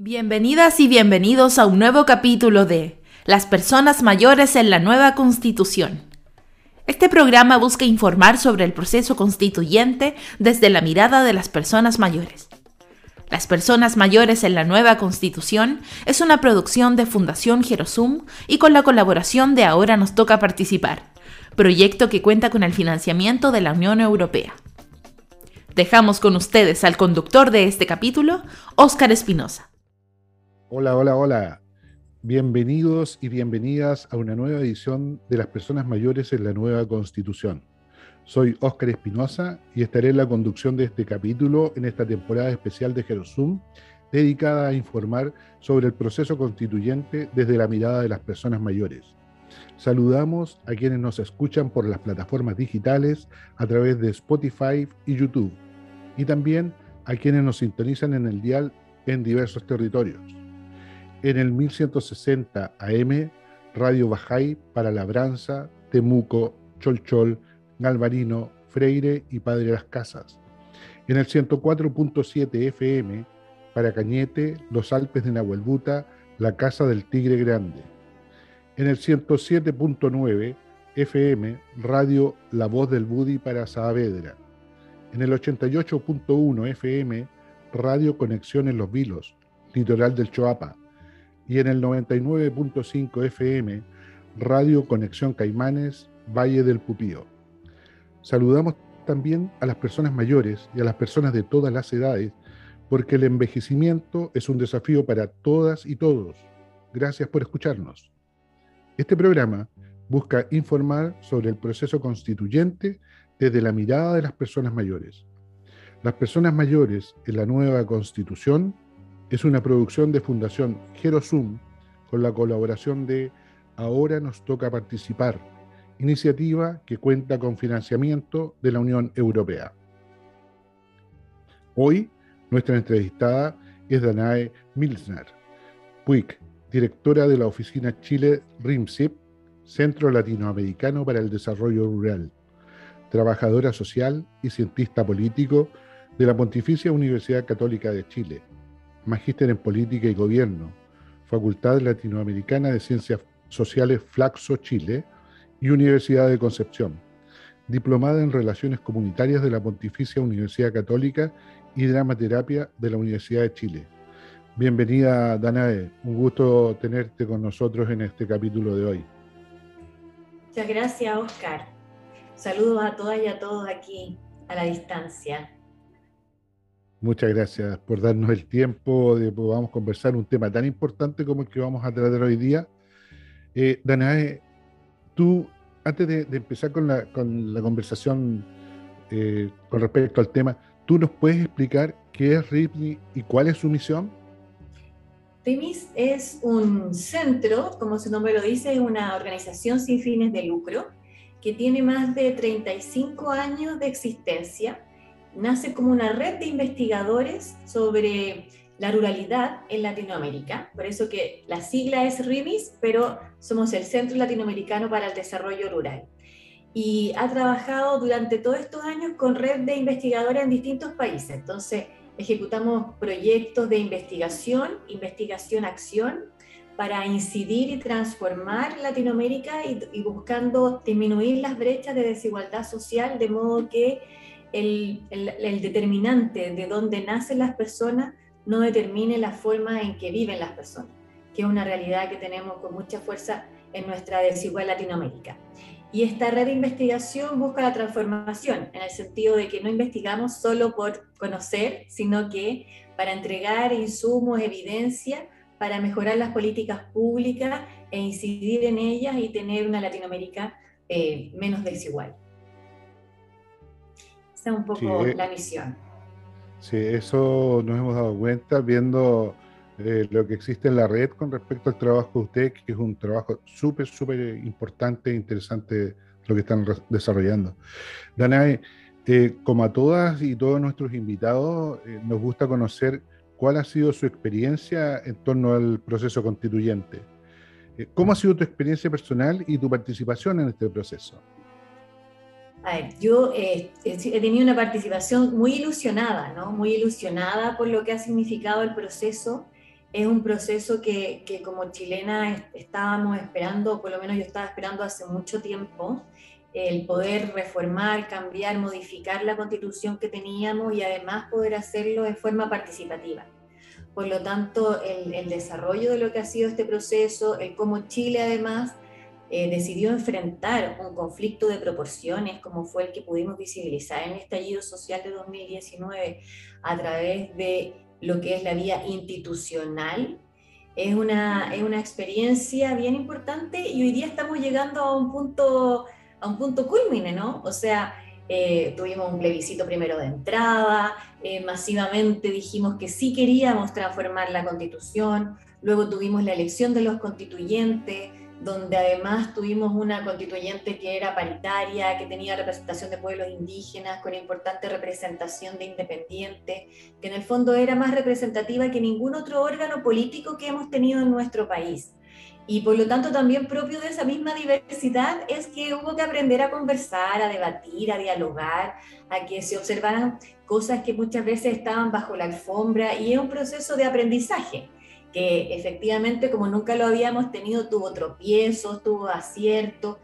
Bienvenidas y bienvenidos a un nuevo capítulo de Las personas mayores en la nueva constitución. Este programa busca informar sobre el proceso constituyente desde la mirada de las personas mayores. Las personas mayores en la nueva constitución es una producción de Fundación Gerosum y con la colaboración de Ahora nos toca participar, proyecto que cuenta con el financiamiento de la Unión Europea. Dejamos con ustedes al conductor de este capítulo, Óscar Espinosa. Hola, hola, hola. Bienvenidos y bienvenidas a una nueva edición de Las Personas Mayores en la Nueva Constitución. Soy Óscar Espinosa y estaré en la conducción de este capítulo en esta temporada especial de Jerosum, dedicada a informar sobre el proceso constituyente desde la mirada de las personas mayores. Saludamos a quienes nos escuchan por las plataformas digitales a través de Spotify y YouTube, y también a quienes nos sintonizan en el dial en diversos territorios en el 1160 AM, Radio Bajay para Labranza, Temuco, Cholchol, Galvarino, Freire y Padre Las Casas. En el 104.7 FM para Cañete, Los Alpes de Nahuelbuta, La Casa del Tigre Grande. En el 107.9 FM, Radio La Voz del Budi para Saavedra. En el 88.1 FM, Radio Conexión en Los Vilos, Litoral del Choapa y en el 99.5 FM, Radio Conexión Caimanes, Valle del Pupío. Saludamos también a las personas mayores y a las personas de todas las edades, porque el envejecimiento es un desafío para todas y todos. Gracias por escucharnos. Este programa busca informar sobre el proceso constituyente desde la mirada de las personas mayores. Las personas mayores en la nueva constitución es una producción de Fundación Gerosum con la colaboración de Ahora nos toca participar, iniciativa que cuenta con financiamiento de la Unión Europea. Hoy, nuestra entrevistada es Danae Milsner, Puig, directora de la oficina Chile RIMSIP, Centro Latinoamericano para el Desarrollo Rural, trabajadora social y cientista político de la Pontificia Universidad Católica de Chile magíster en Política y Gobierno, Facultad Latinoamericana de Ciencias Sociales Flaxo, Chile, y Universidad de Concepción, diplomada en Relaciones Comunitarias de la Pontificia Universidad Católica y Dramaterapia de la Universidad de Chile. Bienvenida, Danae. Un gusto tenerte con nosotros en este capítulo de hoy. Muchas gracias, Oscar. Saludos a todas y a todos aquí a la distancia. Muchas gracias por darnos el tiempo de que podamos conversar un tema tan importante como el que vamos a tratar hoy día. Eh, Danae, tú, antes de, empezar con la, conversación eh, con respecto al tema, ¿tú nos puedes explicar qué es RIPNI y cuál es su misión? RIMIS es un centro, como su nombre lo dice, es una organización sin fines de lucro que tiene más de 35 años de existencia nace como una red de investigadores sobre la ruralidad en Latinoamérica. Por eso que la sigla es RIMIS, pero somos el Centro Latinoamericano para el Desarrollo Rural. Y ha trabajado durante todos estos años con red de investigadores en distintos países. Entonces, ejecutamos proyectos de investigación, investigación-acción, para incidir y transformar Latinoamérica y, y buscando disminuir las brechas de desigualdad social de modo que el, determinante de dónde nacen las personas no determine la forma en que viven las personas, que es una realidad que tenemos con mucha fuerza en nuestra desigual Latinoamérica. Y esta red de investigación busca la transformación, en el sentido de que no investigamos solo por conocer, sino que para entregar insumos, evidencia, para mejorar las políticas públicas e incidir en ellas y tener una Latinoamérica eh, menos desigual un poco eh, la misión. Sí, eso nos hemos dado cuenta viendo eh, lo que existe en la red con respecto al trabajo de usted, que es un trabajo súper, súper importante e interesante lo que están desarrollando. Danae, eh, como a todas y todos nuestros invitados, nos gusta conocer cuál ha sido su experiencia en torno al proceso constituyente. ¿Cómo ha sido tu experiencia personal y tu participación en este proceso? A ver, yo eh, he tenido una participación muy ilusionada, ¿no? Muy ilusionada por lo que ha significado el proceso es un proceso que, que, como chilena estábamos esperando, por lo menos yo estaba esperando hace mucho tiempo, el poder reformar, cambiar, modificar la constitución que teníamos y además poder hacerlo de forma participativa. Por lo tanto, el, el desarrollo de lo que ha sido este proceso, el cómo Chile además eh, decidió enfrentar un conflicto de proporciones como fue el que pudimos visibilizar en el estallido social de 2019 a través de lo que es la vía institucional, es una, es una experiencia bien importante y hoy día estamos llegando a un punto, a un punto culmine, ¿no? O sea, eh, tuvimos un plebiscito primero de entrada, eh, masivamente dijimos que sí queríamos transformar la constitución, luego tuvimos la elección de los constituyentes, donde además tuvimos una constituyente que era paritaria, que tenía representación de pueblos indígenas, con importante representación de independientes, que en el fondo era más representativa que ningún otro órgano político que hemos tenido en nuestro país. Y por lo tanto también propio de esa misma diversidad es que hubo que aprender a conversar, a debatir, a dialogar, a que se observaran cosas que muchas veces estaban bajo la alfombra y es un proceso de aprendizaje que efectivamente como nunca lo habíamos tenido tuvo tropiezos, tuvo aciertos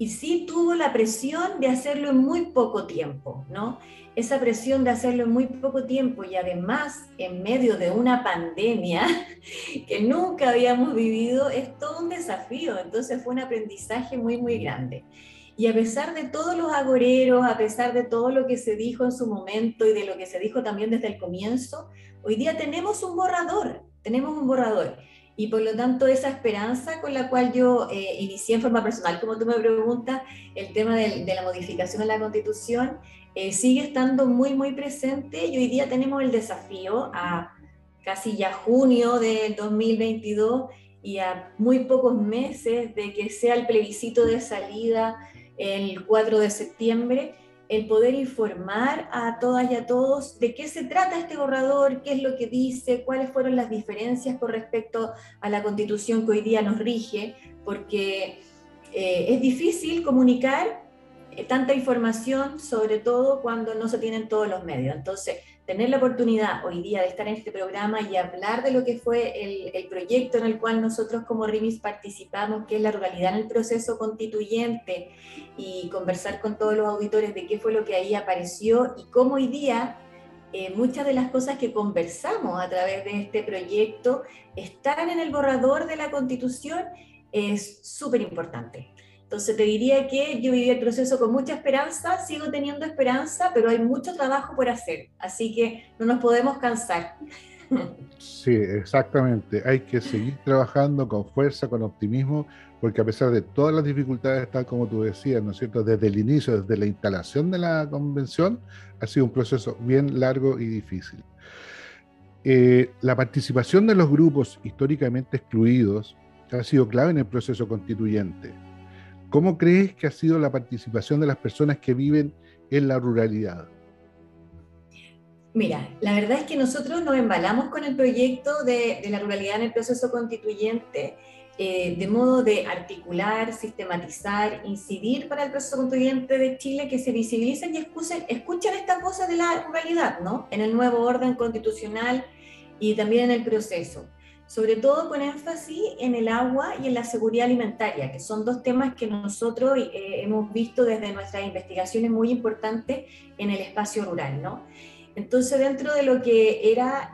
y sí tuvo la presión de hacerlo en muy poco tiempo, ¿no? Esa presión de hacerlo en muy poco tiempo y además en medio de una pandemia que nunca habíamos vivido es todo un desafío, entonces fue un aprendizaje muy, muy grande. Y a pesar de todos los agoreros, a pesar de todo lo que se dijo en su momento y de lo que se dijo también desde el comienzo, hoy día tenemos un borrador tenemos un borrador. Y por lo tanto, esa esperanza con la cual yo eh, inicié en forma personal, como tú me preguntas, el tema de, la modificación de la constitución, eh, sigue estando muy, muy presente y hoy día tenemos el desafío a casi ya junio del 2022 y a muy pocos meses de que sea el plebiscito de salida el 4 de septiembre, el poder informar a todas y a todos de qué se trata este borrador, qué es lo que dice, cuáles fueron las diferencias con respecto a la constitución que hoy día nos rige, porque eh, es difícil comunicar eh, tanta información, sobre todo cuando no se tienen todos los medios. Entonces, tener la oportunidad hoy día de estar en este programa y hablar de lo que fue el, proyecto en el cual nosotros como RIMIS participamos, que es la ruralidad en el proceso constituyente, y conversar con todos los auditores de qué fue lo que ahí apareció y cómo hoy día eh, muchas de las cosas que conversamos a través de este proyecto están en el borrador de la constitución es súper importante. Entonces te diría que yo viví el proceso con mucha esperanza, sigo teniendo esperanza, pero hay mucho trabajo por hacer, así que no nos podemos cansar. Sí, exactamente. Hay que seguir trabajando con fuerza, con optimismo, porque a pesar de todas las dificultades, tal como tú decías, ¿no es cierto? Desde el inicio, desde la instalación de la convención, ha sido un proceso bien largo y difícil. Eh, la participación de los grupos históricamente excluidos ha sido clave en el proceso constituyente ¿Cómo crees que ha sido la participación de las personas que viven en la ruralidad? Mira, la verdad es que nosotros nos embalamos con el proyecto de, la ruralidad en el proceso constituyente eh, de modo de articular, sistematizar, incidir para el proceso constituyente de Chile que se visibilicen y escuchen, escuchen estas voces de la ruralidad, ¿no? En el nuevo orden constitucional y también en el proceso sobre todo con énfasis en el agua y en la seguridad alimentaria, que son dos temas que nosotros eh, hemos visto desde nuestras investigaciones muy importantes en el espacio rural, ¿no? Entonces, dentro de lo que era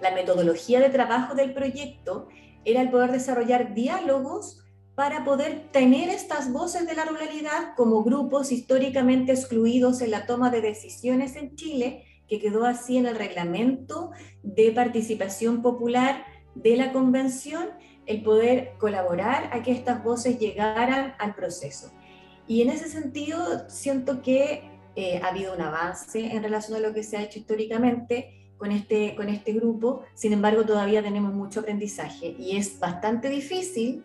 la metodología de trabajo del proyecto, era el poder desarrollar diálogos para poder tener estas voces de la ruralidad como grupos históricamente excluidos en la toma de decisiones en Chile, que quedó así en el reglamento de participación popular de la convención, el poder colaborar a que estas voces llegaran al proceso. Y en ese sentido, siento que eh, ha habido un avance en relación a lo que se ha hecho históricamente con este, con este grupo, sin embargo todavía tenemos mucho aprendizaje y es bastante difícil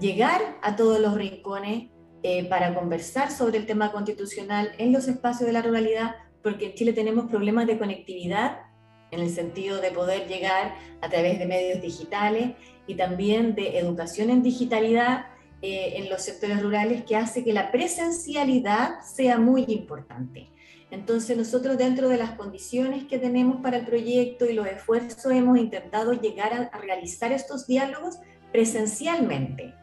llegar a todos los rincones eh, para conversar sobre el tema constitucional en los espacios de la ruralidad, porque en Chile tenemos problemas de conectividad en el sentido de poder llegar a través de medios digitales y también de educación en digitalidad eh, en los sectores rurales que hace que la presencialidad sea muy importante. Entonces nosotros dentro de las condiciones que tenemos para el proyecto y los esfuerzos hemos intentado llegar a, realizar estos diálogos presencialmente.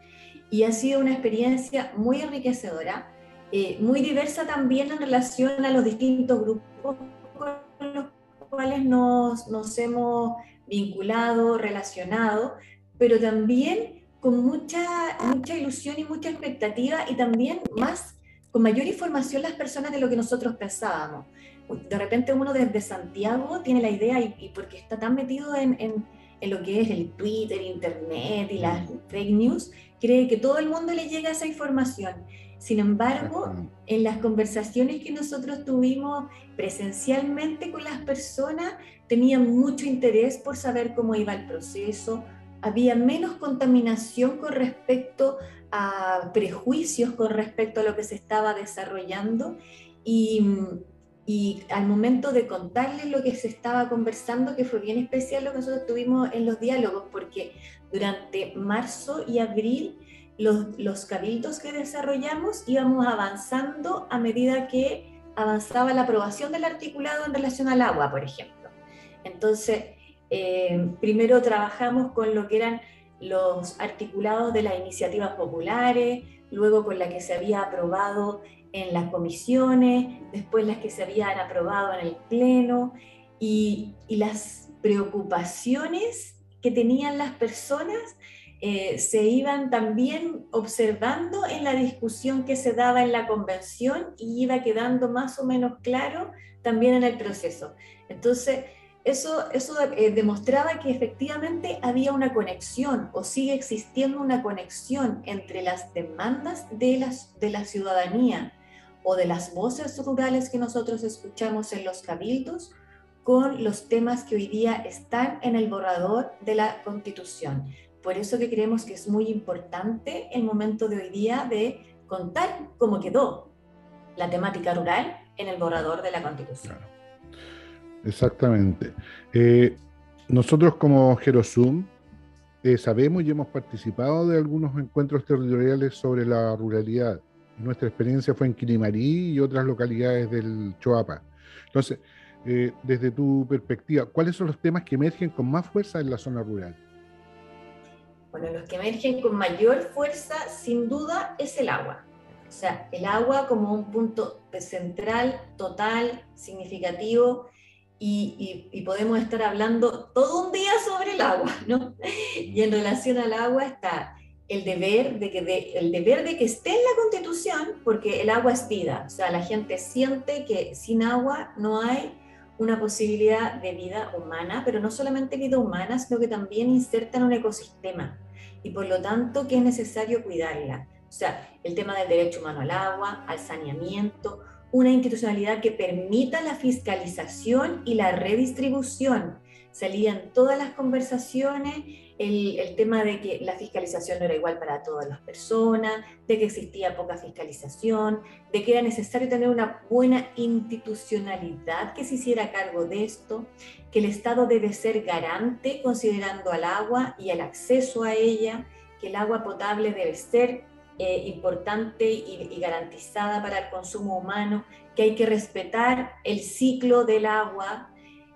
Y ha sido una experiencia muy enriquecedora, eh, muy diversa también en relación a los distintos grupos con los cuales nos, nos hemos vinculado, relacionado, pero también con mucha, mucha ilusión y mucha expectativa y también más con mayor información las personas de lo que nosotros pensábamos. De repente uno desde Santiago tiene la idea, y, porque está tan metido en, en, en, lo que es el Twitter, Internet y las fake news, cree que todo el mundo le llega esa información. Sin embargo, en las conversaciones que nosotros tuvimos presencialmente con las personas, tenían mucho interés por saber cómo iba el proceso, había menos contaminación con respecto a prejuicios con respecto a lo que se estaba desarrollando y, y, al momento de contarles lo que se estaba conversando, que fue bien especial lo que nosotros tuvimos en los diálogos, porque durante marzo y abril los, los cabildos que desarrollamos íbamos avanzando a medida que avanzaba la aprobación del articulado en relación al agua, por ejemplo. Entonces, eh, primero trabajamos con lo que eran los articulados de las iniciativas populares, luego con la que se había aprobado en las comisiones, después las que se habían aprobado en el Pleno, y, las preocupaciones que tenían las personas eh, se iban también observando en la discusión que se daba en la convención y iba quedando más o menos claro también en el proceso. Entonces, eso, eso eh, demostraba que efectivamente había una conexión o sigue existiendo una conexión entre las demandas de, las, de la ciudadanía o de las voces rurales que nosotros escuchamos en los cabildos con los temas que hoy día están en el borrador de la Constitución. Por eso que creemos que es muy importante el momento de hoy día de contar cómo quedó la temática rural en el borrador de la Constitución. Exactamente. Eh, nosotros como Gerosum eh, sabemos y hemos participado de algunos encuentros territoriales sobre la ruralidad. Nuestra experiencia fue en Quilimarí y otras localidades del Choapa. Entonces, eh, desde tu perspectiva, ¿cuáles son los temas que emergen con más fuerza en la zona rural? Bueno, los que emergen con mayor fuerza, sin duda, es el agua. O sea, el agua como un punto central, total, significativo y, podemos estar hablando todo un día sobre el agua, ¿no? Y en relación al agua está el deber de que, el deber de que esté en la constitución, porque el agua es vida, o sea, la gente siente que sin agua no hay una posibilidad de vida humana, pero no solamente vida humana, sino que también inserta en un ecosistema y por lo tanto que es necesario cuidarla. O sea, el tema del derecho humano al agua, al saneamiento, una institucionalidad que permita la fiscalización y la redistribución. Salían todas las conversaciones el, tema de que la fiscalización no era igual para todas las personas, de que existía poca fiscalización, de que era necesario tener una buena institucionalidad que se hiciera cargo de esto, que el Estado debe ser garante considerando al agua y el acceso a ella, que el agua potable debe ser eh, importante y, garantizada para el consumo humano, que hay que respetar el ciclo del agua,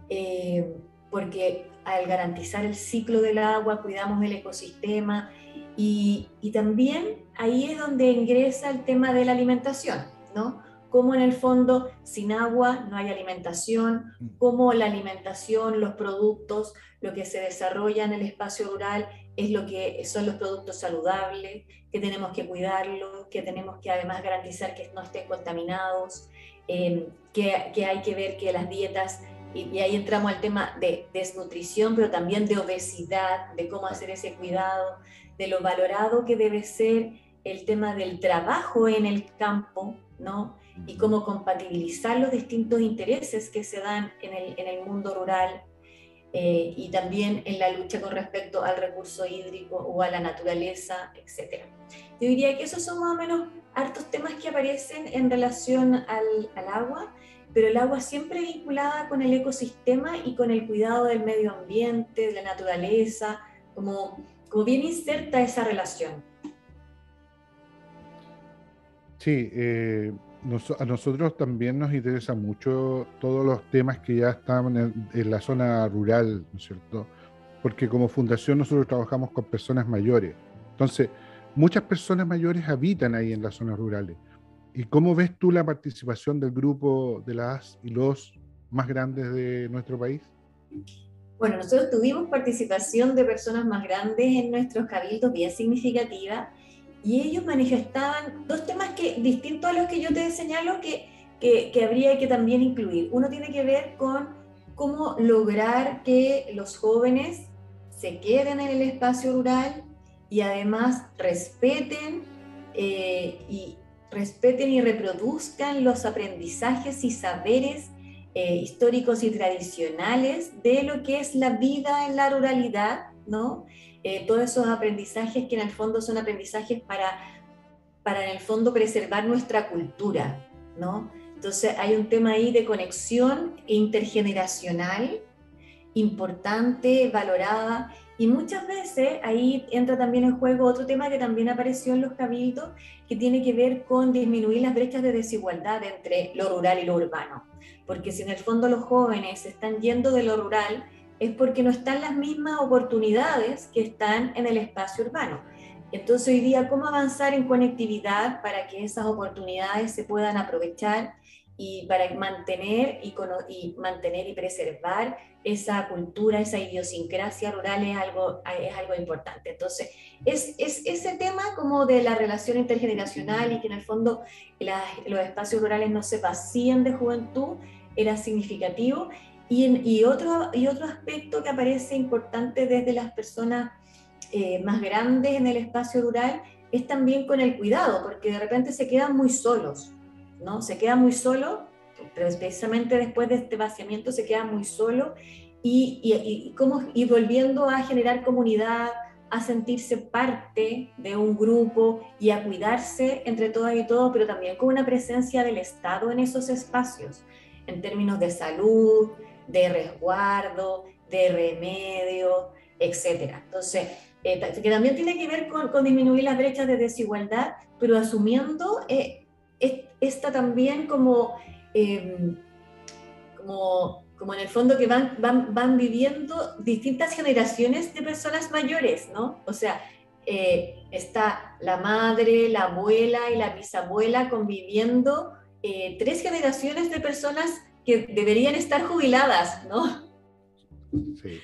eh, porque al garantizar el ciclo del agua cuidamos el ecosistema y, y, también ahí es donde ingresa el tema de la alimentación, ¿no? Cómo en el fondo sin agua no hay alimentación, cómo la alimentación, los productos, lo que se desarrolla en el espacio rural es lo que son los productos saludables, que tenemos que cuidarlos, que tenemos que además garantizar que no estén contaminados, eh, que, que, hay que ver que las dietas, y, ahí entramos al tema de desnutrición, pero también de obesidad, de cómo hacer ese cuidado, de lo valorado que debe ser el tema del trabajo en el campo, ¿no? Y cómo compatibilizar los distintos intereses que se dan en el, en el mundo rural eh, y también en la lucha con respecto al recurso hídrico o a la naturaleza, etc. Yo diría que esos son más o menos hartos temas que aparecen en relación al, al agua, pero el agua siempre vinculada con el ecosistema y con el cuidado del medio ambiente, de la naturaleza, como, como bien inserta esa relación. Sí, eh, a nosotros también nos interesa mucho todos los temas que ya están en, la zona rural, ¿no es cierto? Porque como fundación nosotros trabajamos con personas mayores. Entonces, muchas personas mayores habitan ahí en las zonas rurales. ¿Y cómo ves tú la participación del grupo de las y los más grandes de nuestro país? Bueno, nosotros tuvimos participación de personas más grandes en nuestros cabildos, bien significativa, y ellos manifestaban dos temas que, distintos a los que yo te señalo que, que, habría que también incluir. Uno tiene que ver con cómo lograr que los jóvenes se queden en el espacio rural y además respeten eh, y respeten y reproduzcan los aprendizajes y saberes eh, históricos y tradicionales de lo que es la vida en la ruralidad, ¿no? Eh, todos esos aprendizajes que en el fondo son aprendizajes para, para en el fondo preservar nuestra cultura, ¿no? Entonces hay un tema ahí de conexión intergeneracional importante, valorada, y muchas veces ahí entra también en juego otro tema que también apareció en los cabildos, que tiene que ver con disminuir las brechas de desigualdad entre lo rural y lo urbano. Porque si en el fondo los jóvenes están yendo de lo rural, es porque no están las mismas oportunidades que están en el espacio urbano. Entonces hoy día, ¿cómo avanzar en conectividad para que esas oportunidades se puedan aprovechar y para mantener y, y, mantener y preservar esa cultura, esa idiosincrasia rural es algo, es algo importante. Entonces, es, es ese tema como de la relación intergeneracional y que en el fondo los espacios rurales no se vacían de juventud era significativo y, otro, y otro aspecto que aparece importante desde las personas eh, más grandes en el espacio rural es también con el cuidado, porque de repente se quedan muy solos, ¿no? Se quedan muy pero precisamente después de este vaciamiento se quedan muy solos y, y, y volviendo a generar comunidad, a sentirse parte de un grupo y a cuidarse entre todas y todos, pero también con una presencia del Estado en esos espacios, en términos de salud, de resguardo, de remedio, etc. Entonces, eh, que también tiene que ver con, disminuir las brechas de desigualdad, pero asumiendo eh, esta también como, em, como, como, en el fondo que van, van, van viviendo distintas generaciones de personas mayores, ¿no? O sea, eh, está la madre, la abuela y la bisabuela conviviendo tres generaciones de personas que deberían estar jubiladas, ¿no? Sí.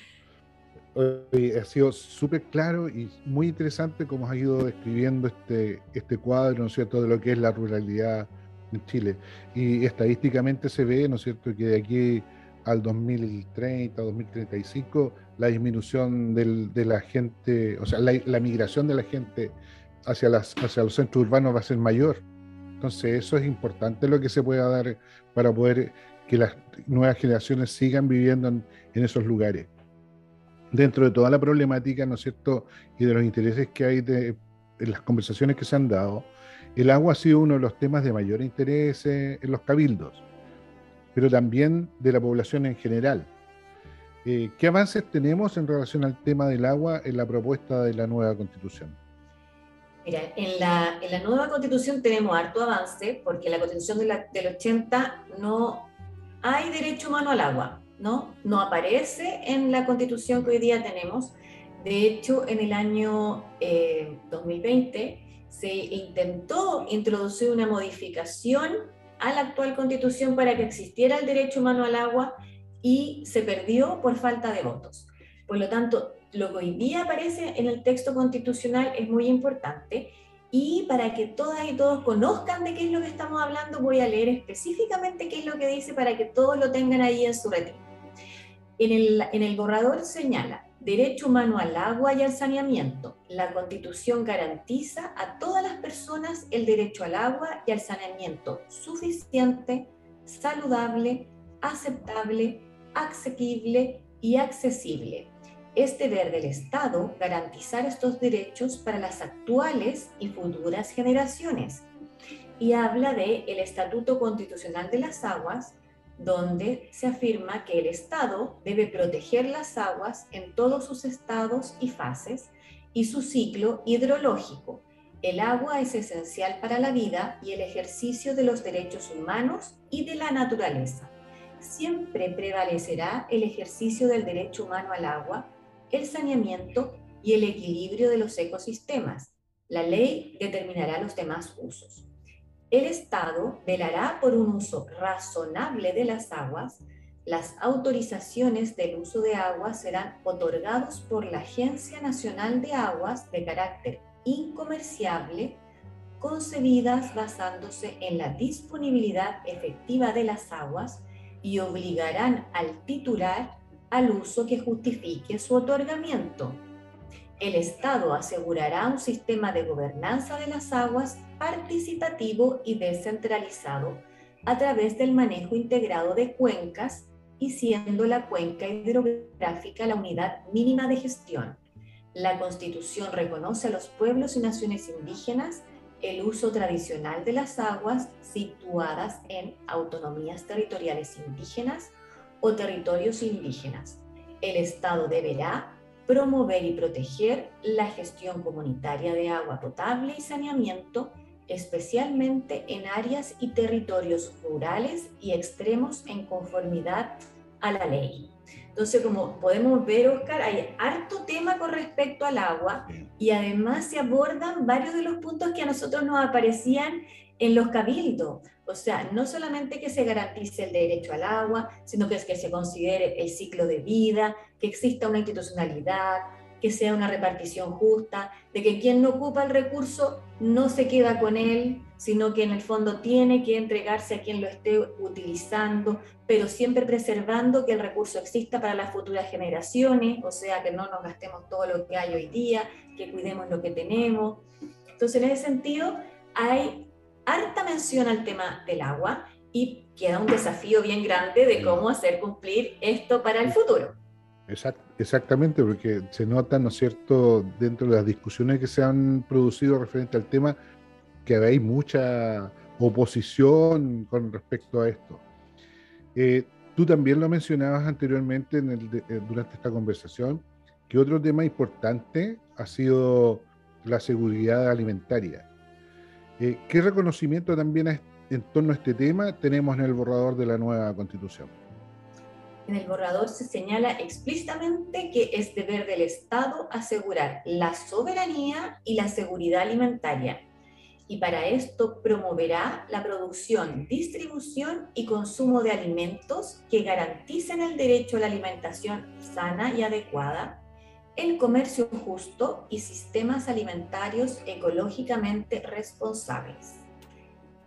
Ha sido súper claro y muy interesante cómo has ido describiendo este, este cuadro, ¿no es cierto?, de lo que es la ruralidad en Chile. Y estadísticamente se ve, ¿no es cierto?, que de aquí al 2030, 2035, la disminución de la gente, o sea, la, migración de la gente hacia, las, hacia los centros urbanos va a ser mayor. Entonces, eso es importante lo que se pueda dar para poder que las nuevas generaciones sigan viviendo en, esos lugares. Dentro de toda la problemática, ¿no es cierto?, y de los intereses que hay de, en las conversaciones que se han dado, el agua ha sido uno de los temas de mayor interés en los cabildos, pero también de la población en general. Eh, ¿Qué avances tenemos en relación al tema del agua en la propuesta de la nueva constitución? Mira, en la, en nueva constitución tenemos harto avance, porque la constitución de del 80 no hay derecho humano al agua, ¿no? No aparece en la constitución que hoy día tenemos. De hecho, en el año 2020 eh, se intentó introducir una modificación a la actual constitución para que existiera el derecho humano al agua y se perdió por falta de votos. Por lo tanto, lo que hoy día aparece en el texto constitucional es muy importante y para que todas y todos conozcan de qué es lo que estamos hablando, voy a leer específicamente qué es lo que dice para que todos lo tengan ahí en su el, en el borrador señala, derecho humano al agua y al saneamiento. La constitución garantiza a todas las personas el derecho al agua y al saneamiento suficiente, saludable, aceptable, asequible y accesible es deber del Estado garantizar estos derechos para las actuales y futuras generaciones. Y habla de el Estatuto Constitucional de las Aguas, donde se afirma que el Estado debe proteger las aguas en todos sus estados y fases y su ciclo hidrológico, El agua es esencial para la vida y el ejercicio de los derechos humanos y de la naturaleza. Siempre prevalecerá el ejercicio del derecho humano al agua, el saneamiento y el equilibrio de los ecosistemas. La ley determinará los demás usos. El Estado velará por un uso razonable de las aguas. Las autorizaciones del uso de aguas serán otorgados por la Agencia Nacional de Aguas de carácter incomerciable, concebidas basándose en la disponibilidad efectiva de las aguas y obligarán al titular al uso que justifique su otorgamiento. El Estado asegurará un sistema de gobernanza de las aguas participativo y descentralizado a través del manejo integrado de cuencas y siendo la cuenca hidrográfica la unidad mínima de gestión. La Constitución reconoce a los pueblos y naciones indígenas el uso tradicional de las aguas situadas en autonomías territoriales indígenas o territorios indígenas. El Estado deberá promover y proteger la gestión comunitaria de agua potable y saneamiento, especialmente en áreas y territorios rurales y extremos en conformidad a la ley. Entonces, como podemos ver, Oscar, hay harto tema con respecto al agua y además se abordan varios de los puntos que a nosotros nos aparecían en los cabildos. O sea, no solamente que se garantice el derecho al agua, sino que es que se considere el ciclo de vida, que exista una institucionalidad, que sea una repartición justa, de que quien no ocupa el recurso no se queda con él, sino que en el fondo tiene que entregarse a quien lo esté utilizando, pero siempre preservando que el recurso exista para las futuras generaciones, o sea, que no nos gastemos todo lo que hay hoy día, que cuidemos lo que tenemos. Entonces, en ese sentido, hay harta mención al tema del agua y queda un desafío bien grande de cómo hacer cumplir esto para el futuro exactamente, porque se nota, ¿no es cierto?, dentro de las discusiones que se han producido referente al tema, que hay mucha oposición con respecto a esto. Eh, tú también lo mencionabas anteriormente eh, durante esta conversación, que otro tema importante ha sido la seguridad alimentaria. Eh, ¿Qué reconocimiento también en torno a este tema tenemos en el borrador de la nueva constitución? En el borrador se señala explícitamente que es deber del Estado asegurar la soberanía y la seguridad alimentaria. Y para esto promoverá la producción, distribución y consumo de alimentos que garanticen el derecho a la alimentación sana y adecuada, el comercio justo y sistemas alimentarios ecológicamente responsables.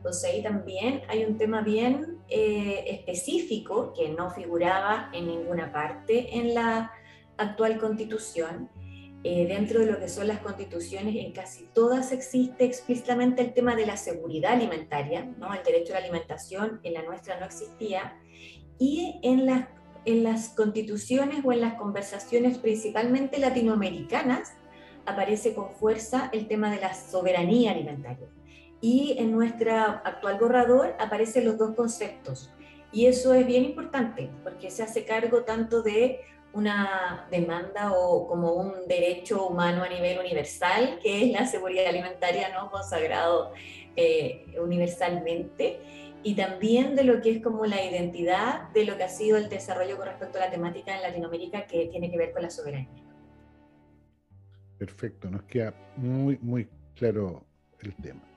Entonces ahí también hay un tema bien eh, específico que no figuraba en ninguna parte en la actual constitución. Eh, dentro de lo que son las constituciones, en casi todas existe explícitamente el tema de la seguridad alimentaria, ¿no? el derecho a la alimentación, en la nuestra no existía, y en las, en las constituciones o en las conversaciones principalmente latinoamericanas aparece con fuerza el tema de la soberanía alimentaria y en nuestro actual borrador aparecen los dos conceptos. Y eso es bien importante porque se hace cargo tanto de una demanda o como un derecho humano a nivel universal, que es la seguridad alimentaria no consagrado eh, universalmente, y también de lo que es como la identidad de lo que ha sido el desarrollo con respecto a la temática en Latinoamérica que tiene que ver con la soberanía. Perfecto, nos queda muy, muy claro el tema.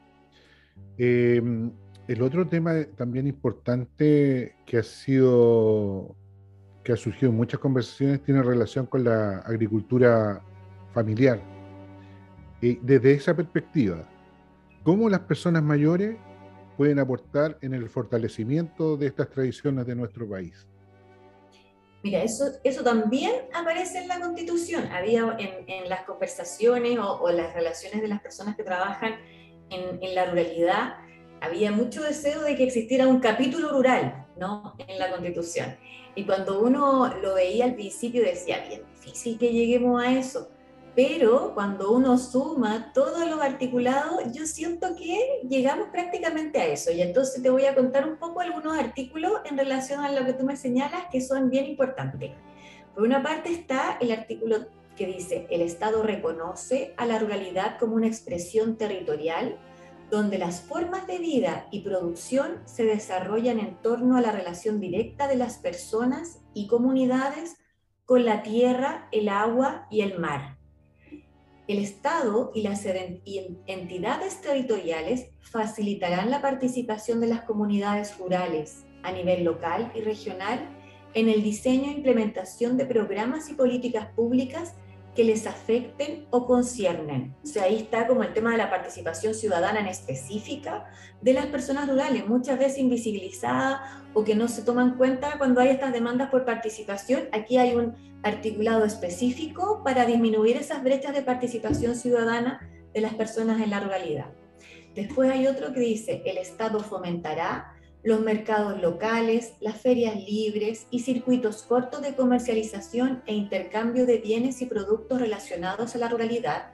Em, el otro tema también importante que ha sido, que ha surgido en muchas conversaciones, tiene relación con la agricultura familiar. Y desde esa perspectiva, ¿cómo las personas mayores pueden aportar en el fortalecimiento de estas tradiciones de nuestro país? Mira, eso, eso también aparece en la Constitución. Había en, las conversaciones o, o las relaciones de las personas que trabajan en, la ruralidad había mucho deseo de que existiera un capítulo rural ¿no? en la Constitución. Y cuando uno lo veía al principio decía, bien difícil que lleguemos a eso. Pero cuando uno suma todo lo articulado, yo siento que llegamos prácticamente a eso. Y entonces te voy a contar un poco algunos artículos en relación a lo que tú me señalas que son bien importantes. Por una parte está el artículo que dice, el Estado reconoce a la ruralidad como una expresión territorial donde las formas de vida y producción se desarrollan en torno a la relación directa de las personas y comunidades con la tierra, el agua y el mar. El Estado y las entidades territoriales facilitarán la participación de las comunidades rurales a nivel local y regional en el diseño e implementación de programas y políticas públicas que les afecten o conciernen. O sea, ahí está como el tema de la participación ciudadana en específica de las personas rurales, muchas veces invisibilizada o que no se toman cuenta cuando hay estas demandas por participación. Aquí hay un articulado específico para disminuir esas brechas de participación ciudadana de las personas en la ruralidad. Después hay otro que dice, el Estado fomentará los mercados locales, las ferias libres y circuitos cortos de comercialización e intercambio de bienes y productos relacionados a la ruralidad.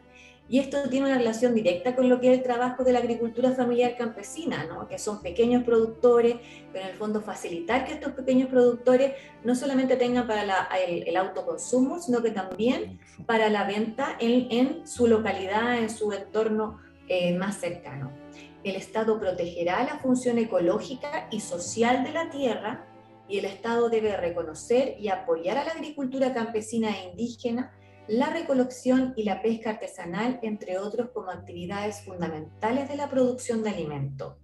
Y esto tiene una relación directa con lo que es el trabajo de la agricultura familiar campesina, ¿no? que son pequeños productores, pero en el fondo facilitar que estos pequeños productores no solamente tengan para el, autoconsumo, sino que también para la venta en, su localidad, en su entorno eh, más cercano el Estado protegerá la función ecológica y social de la tierra y el Estado debe reconocer y apoyar a la agricultura campesina e indígena, la recolección y la pesca artesanal, entre otros, como actividades fundamentales de la producción de alimento.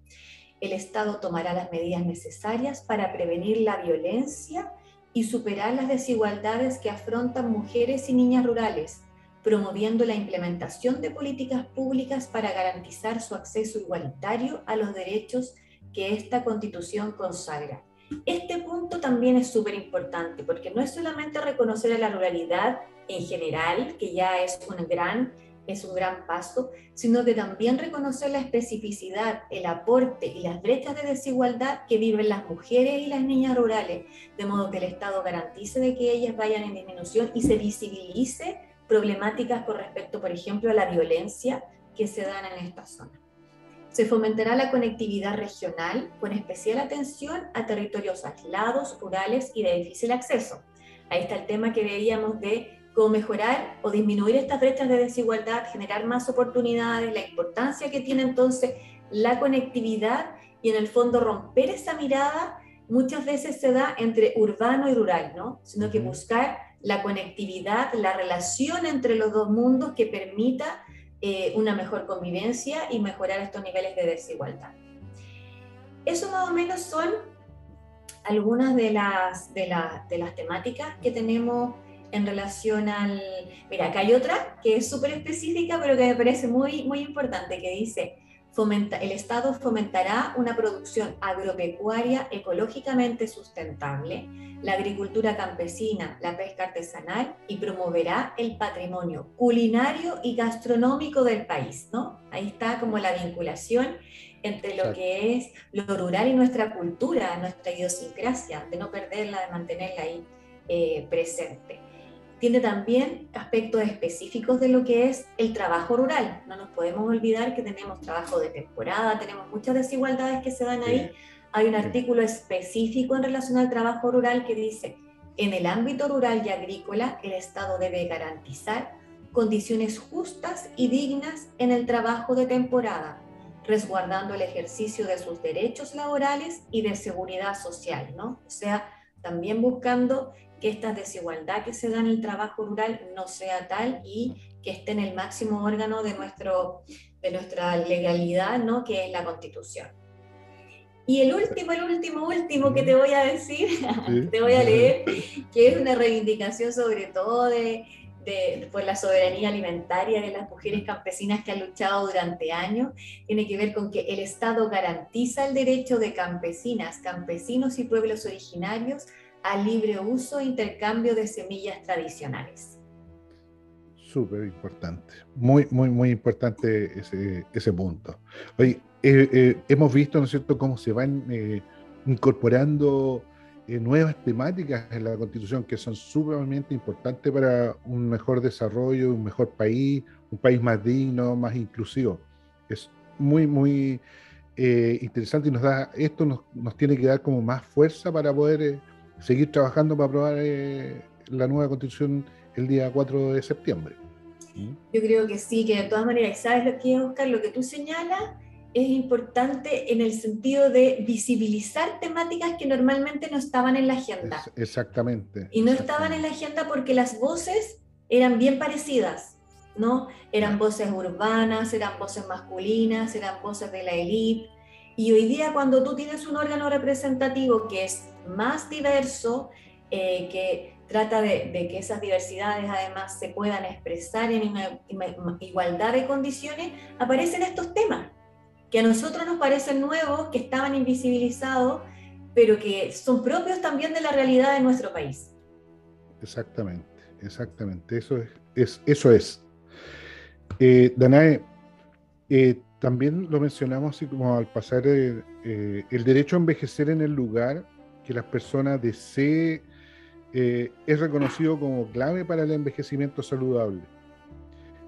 El Estado tomará las medidas necesarias para prevenir la violencia y superar las desigualdades que afrontan mujeres y niñas rurales, promoviendo la implementación de políticas públicas para garantizar su acceso igualitario a los derechos que esta constitución consagra. Este punto también es súper importante porque no es solamente reconocer a la ruralidad en general, que ya es un gran es un gran paso, sino que también reconocer la especificidad, el aporte y las brechas de desigualdad que viven las mujeres y las niñas rurales, de modo que el Estado garantice de que ellas vayan en disminución y se visibilice problemáticas con respecto, por ejemplo, a la violencia que se dan en esta zona. Se fomentará la conectividad regional con especial atención a territorios aislados, rurales y de difícil acceso. Ahí está el tema que veíamos de cómo mejorar o disminuir estas brechas de desigualdad, generar más oportunidades, la importancia que tiene entonces la conectividad y en el fondo romper esa mirada muchas veces se da entre urbano y rural, ¿no? Sino que buscar la conectividad, la relación entre los dos mundos que permita eh, una mejor convivencia y mejorar estos niveles de desigualdad. Eso más o menos son algunas de las, de, de las temáticas que tenemos en relación al... Mira, acá hay otra que es súper específica, pero que me parece muy, muy importante, que dice, el Estado fomentará una producción agropecuaria ecológicamente sustentable, la agricultura campesina, la pesca artesanal y promoverá el patrimonio culinario y gastronómico del país, ¿no? Ahí está como la vinculación entre lo que es lo rural y nuestra cultura, nuestra idiosincrasia, de no perderla, de mantenerla ahí eh, presente tiene también aspectos específicos de lo que es el trabajo rural. No nos podemos olvidar que tenemos trabajo de temporada, tenemos muchas desigualdades que se dan ahí. Hay un artículo específico en relación al trabajo rural que dice, en el ámbito rural y agrícola, el Estado debe garantizar condiciones justas y dignas en el trabajo de temporada, resguardando el ejercicio de sus derechos laborales y de seguridad social, ¿no? O sea, también buscando que esta desigualdad que se da en el trabajo rural no sea tal y que esté en el máximo órgano de, nuestro, de nuestra legalidad, ¿no? que es la Constitución. Y el último, el último, último que te voy a decir, te voy a leer, que es una reivindicación sobre todo de, de, por la soberanía alimentaria de las mujeres campesinas que han luchado durante años, tiene que ver con que el Estado garantiza el derecho de campesinas, campesinos y pueblos originarios al libre uso e intercambio de semillas tradicionales. Súper importante, muy, muy, muy importante ese, ese punto. Hoy eh, eh, hemos visto, ¿no es cierto?, cómo se van eh, incorporando nuevas temáticas en la Constitución que son sumamente importantes para un mejor desarrollo, un mejor país, un país más digno, más inclusivo. Es muy, muy interesante y nos da, esto nos, nos, tiene que dar como más fuerza para poder seguir trabajando para aprobar eh, la nueva constitución el día 4 de septiembre. Yo creo que sí, que de todas maneras, ¿sabes lo que es, Oscar? Lo que tú señalas es importante en el sentido de visibilizar temáticas que normalmente no estaban en la agenda. exactamente. Y no estaban en la agenda porque las voces eran bien parecidas, ¿no? Eran voces urbanas, eran voces masculinas, eran voces de la élite. Y hoy día cuando tú tienes un órgano representativo que es más diverso, eh, que trata de, que esas diversidades además se puedan expresar en una igualdad de condiciones, aparecen estos temas que a nosotros nos parecen nuevos, que estaban invisibilizados, pero que son propios también de la realidad de nuestro país. Exactamente, exactamente, eso es. eso es. Eh, Danae, eh, también lo mencionamos así como al pasar eh, el derecho a envejecer en el lugar que las personas deseen es reconocido como clave para el envejecimiento saludable.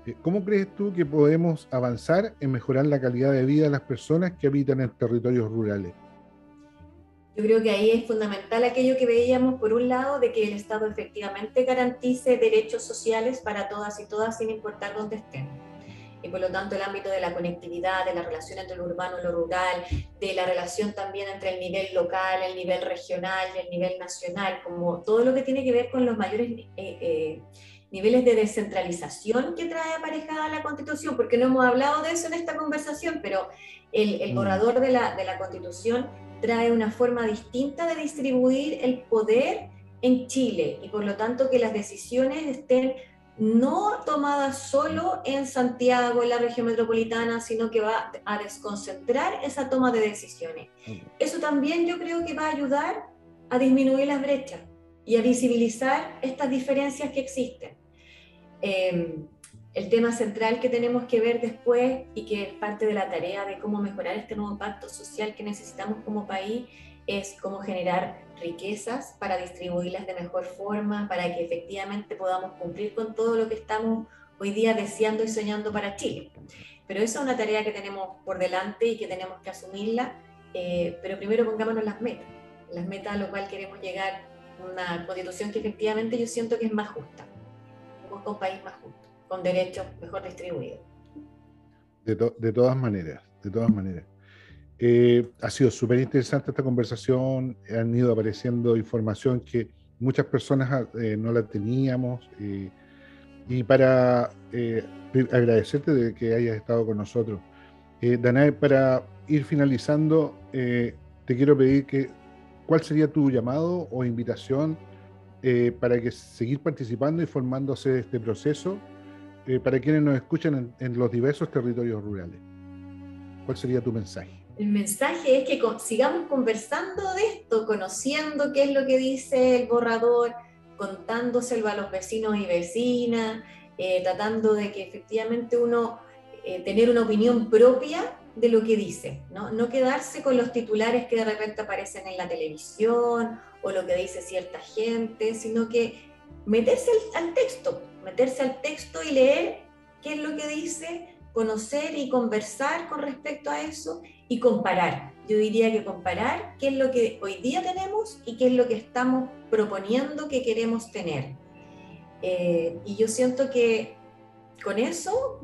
Eh, ¿Cómo crees tú que podemos avanzar en mejorar la calidad de vida de las personas que habitan en territorios rurales? Yo creo que ahí es fundamental aquello que veíamos, por un lado, de que el Estado efectivamente garantice derechos sociales para todas y todas, sin importar dónde estén. Y por lo tanto, el ámbito de la conectividad, de la relación entre lo urbano y lo rural, de la relación también entre el nivel local, el nivel regional y el nivel nacional, como todo lo que tiene que ver con los mayores eh, eh, niveles de descentralización que trae aparejada la Constitución, porque no hemos hablado de eso en esta conversación, pero el, mm. borrador de la, de la Constitución trae una forma distinta de distribuir el poder en Chile y por lo tanto que las decisiones estén no tomadas solo en Santiago, en la región metropolitana, sino que va a desconcentrar esa toma de decisiones. Eso también yo creo que va a ayudar a disminuir las brechas y a visibilizar estas diferencias que existen. Em, el tema central que tenemos que ver después y que es parte de la tarea de cómo mejorar este nuevo pacto social que necesitamos como país es cómo generar riquezas para distribuirlas de mejor forma, para que efectivamente podamos cumplir con todo lo que estamos hoy día deseando y soñando para Chile. Pero esa es una tarea que tenemos por delante y que tenemos que asumirla, eh, pero primero pongámonos las metas, las metas a lo cual queremos llegar, una constitución que efectivamente yo siento que es más justa un país más justo, con derechos mejor distribuidos. De, de todas maneras, de todas maneras. Eh, ha sido súper interesante esta conversación, han ido apareciendo información que muchas personas eh, no la teníamos. Eh, y para agradecerte de que hayas estado con nosotros. Danae, para ir finalizando, te quiero pedir que, ¿cuál sería tu llamado o invitación para que seguir participando y formándose de este proceso para quienes nos escuchan en, los diversos territorios rurales. ¿Cuál sería tu mensaje? El mensaje es que sigamos conversando de esto, conociendo qué es lo que dice el borrador, contándoselo a los vecinos y vecinas, eh, tratando de que efectivamente uno tener una opinión propia de lo que dice, no quedarse con los titulares que de repente aparecen en la televisión o lo que dice cierta gente, sino que meterse al, texto, meterse al texto y leer qué es lo que dice, conocer y conversar con respecto a eso y comparar. Yo diría que comparar qué es lo que hoy día tenemos y qué es lo que estamos proponiendo que queremos tener. Eh, y yo siento que con eso,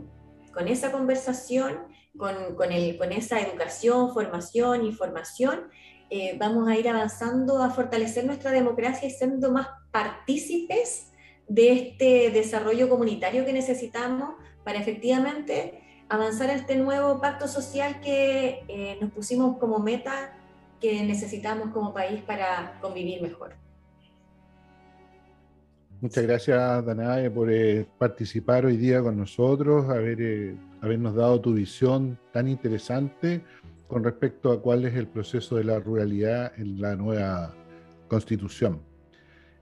con esa conversación, con, con, el, con esa educación, formación, información, eh, vamos a ir avanzando a fortalecer nuestra democracia y siendo más partícipes de este desarrollo comunitario que necesitamos para efectivamente avanzar en este nuevo pacto social que eh, nos pusimos como meta que necesitamos como país para convivir mejor. Muchas gracias, Danae, por eh, participar hoy día con nosotros, haber, habernos dado tu visión tan interesante con respecto a cuál es el proceso de la ruralidad en la nueva constitución.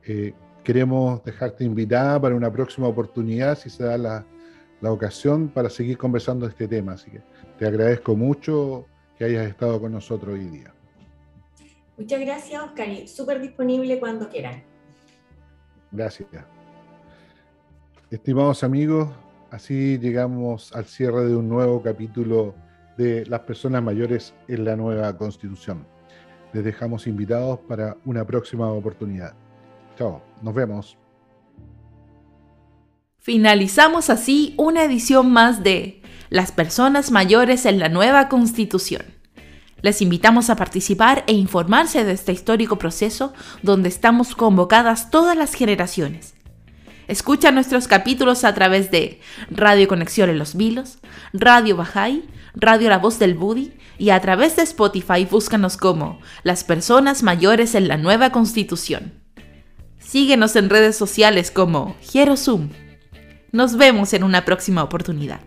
Eh, queremos dejarte invitada para una próxima oportunidad, si se da la, la, ocasión, para seguir conversando de este tema. Así que te agradezco mucho que hayas estado con nosotros hoy día. Muchas gracias, Oscar, y súper disponible cuando quieran. Gracias. Estimados amigos, así llegamos al cierre de un nuevo capítulo de las personas mayores en la nueva constitución. Les dejamos invitados para una próxima oportunidad. Chao, nos vemos. Finalizamos así una edición más de Las personas mayores en la nueva constitución. Les invitamos a participar e informarse de este histórico proceso donde estamos convocadas todas las generaciones. Escucha nuestros capítulos a través de Radio Conexión en los Vilos, Radio Bajay, Radio La Voz del Budi y a través de Spotify búscanos como Las personas mayores en la nueva constitución. Síguenos en redes sociales como Zoom. Nos vemos en una próxima oportunidad.